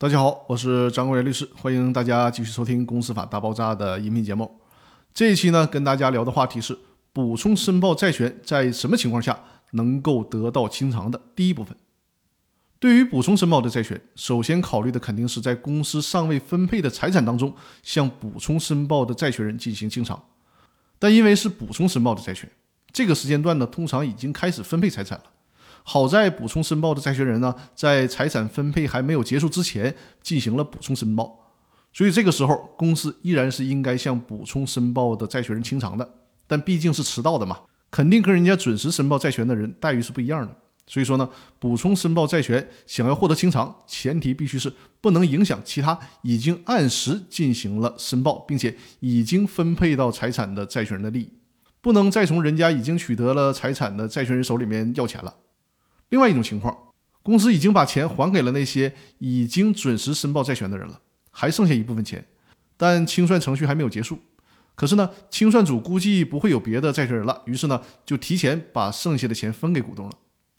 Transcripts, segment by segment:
大家好，我是张国元律师，欢迎大家继续收听《公司法大爆炸》的音频节目。这一期呢，跟大家聊的话题是补充申报债权在什么情况下能够得到清偿的第一部分。对于补充申报的债权，首先考虑的肯定是在公司尚未分配的财产当中，向补充申报的债权人进行清偿。但因为是补充申报的债权，这个时间段呢，通常已经开始分配财产了。好在补充申报的债权人呢，在财产分配还没有结束之前进行了补充申报，所以这个时候公司依然是应该向补充申报的债权人清偿的。但毕竟是迟到的嘛，肯定跟人家准时申报债权的人待遇是不一样的。所以说呢，补充申报债权想要获得清偿，前提必须是不能影响其他已经按时进行了申报，并且已经分配到财产的债权人的利益，不能再从人家已经取得了财产的债权人手里面要钱了。另外一种情况，公司已经把钱还给了那些已经准时申报债权的人了，还剩下一部分钱，但清算程序还没有结束。可是呢，清算组估计不会有别的债权人了，于是呢，就提前把剩下的钱分给股东了。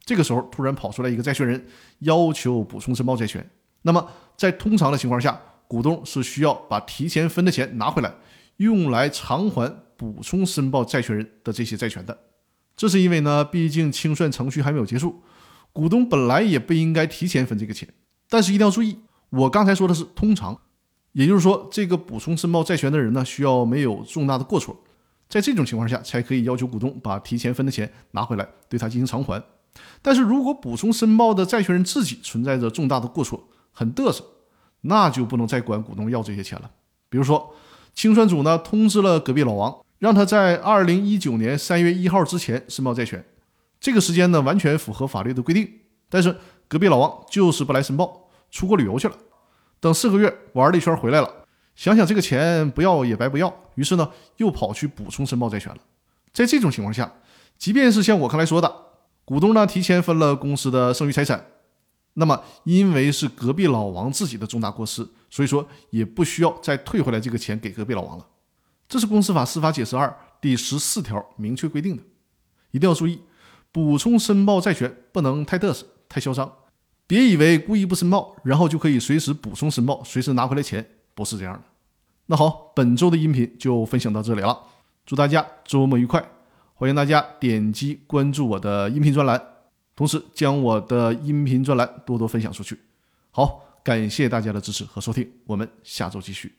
这个时候突然跑出来一个债权人，要求补充申报债权。那么在通常的情况下，股东是需要把提前分的钱拿回来，用来偿还补充申报债权人的这些债权的。这是因为呢，毕竟清算程序还没有结束。股东本来也不应该提前分这个钱，但是一定要注意，我刚才说的是通常，也就是说，这个补充申报债权的人呢，需要没有重大的过错，在这种情况下才可以要求股东把提前分的钱拿回来，对他进行偿还。但是如果补充申报的债权人自己存在着重大的过错，很嘚瑟，那就不能再管股东要这些钱了。比如说，清算组呢通知了隔壁老王，让他在二零一九年三月一号之前申报债权。这个时间呢，完全符合法律的规定，但是隔壁老王就是不来申报，出国旅游去了。等四个月玩了一圈回来了，想想这个钱不要也白不要，于是呢又跑去补充申报债权了。在这种情况下，即便是像我刚才说的，股东呢提前分了公司的剩余财产，那么因为是隔壁老王自己的重大过失，所以说也不需要再退回来这个钱给隔壁老王了。这是公司法司法解释二第十四条明确规定的，一定要注意。补充申报债权不能太嘚瑟、太嚣张，别以为故意不申报，然后就可以随时补充申报、随时拿回来钱，不是这样的。那好，本周的音频就分享到这里了，祝大家周末愉快！欢迎大家点击关注我的音频专栏，同时将我的音频专栏多多分享出去。好，感谢大家的支持和收听，我们下周继续。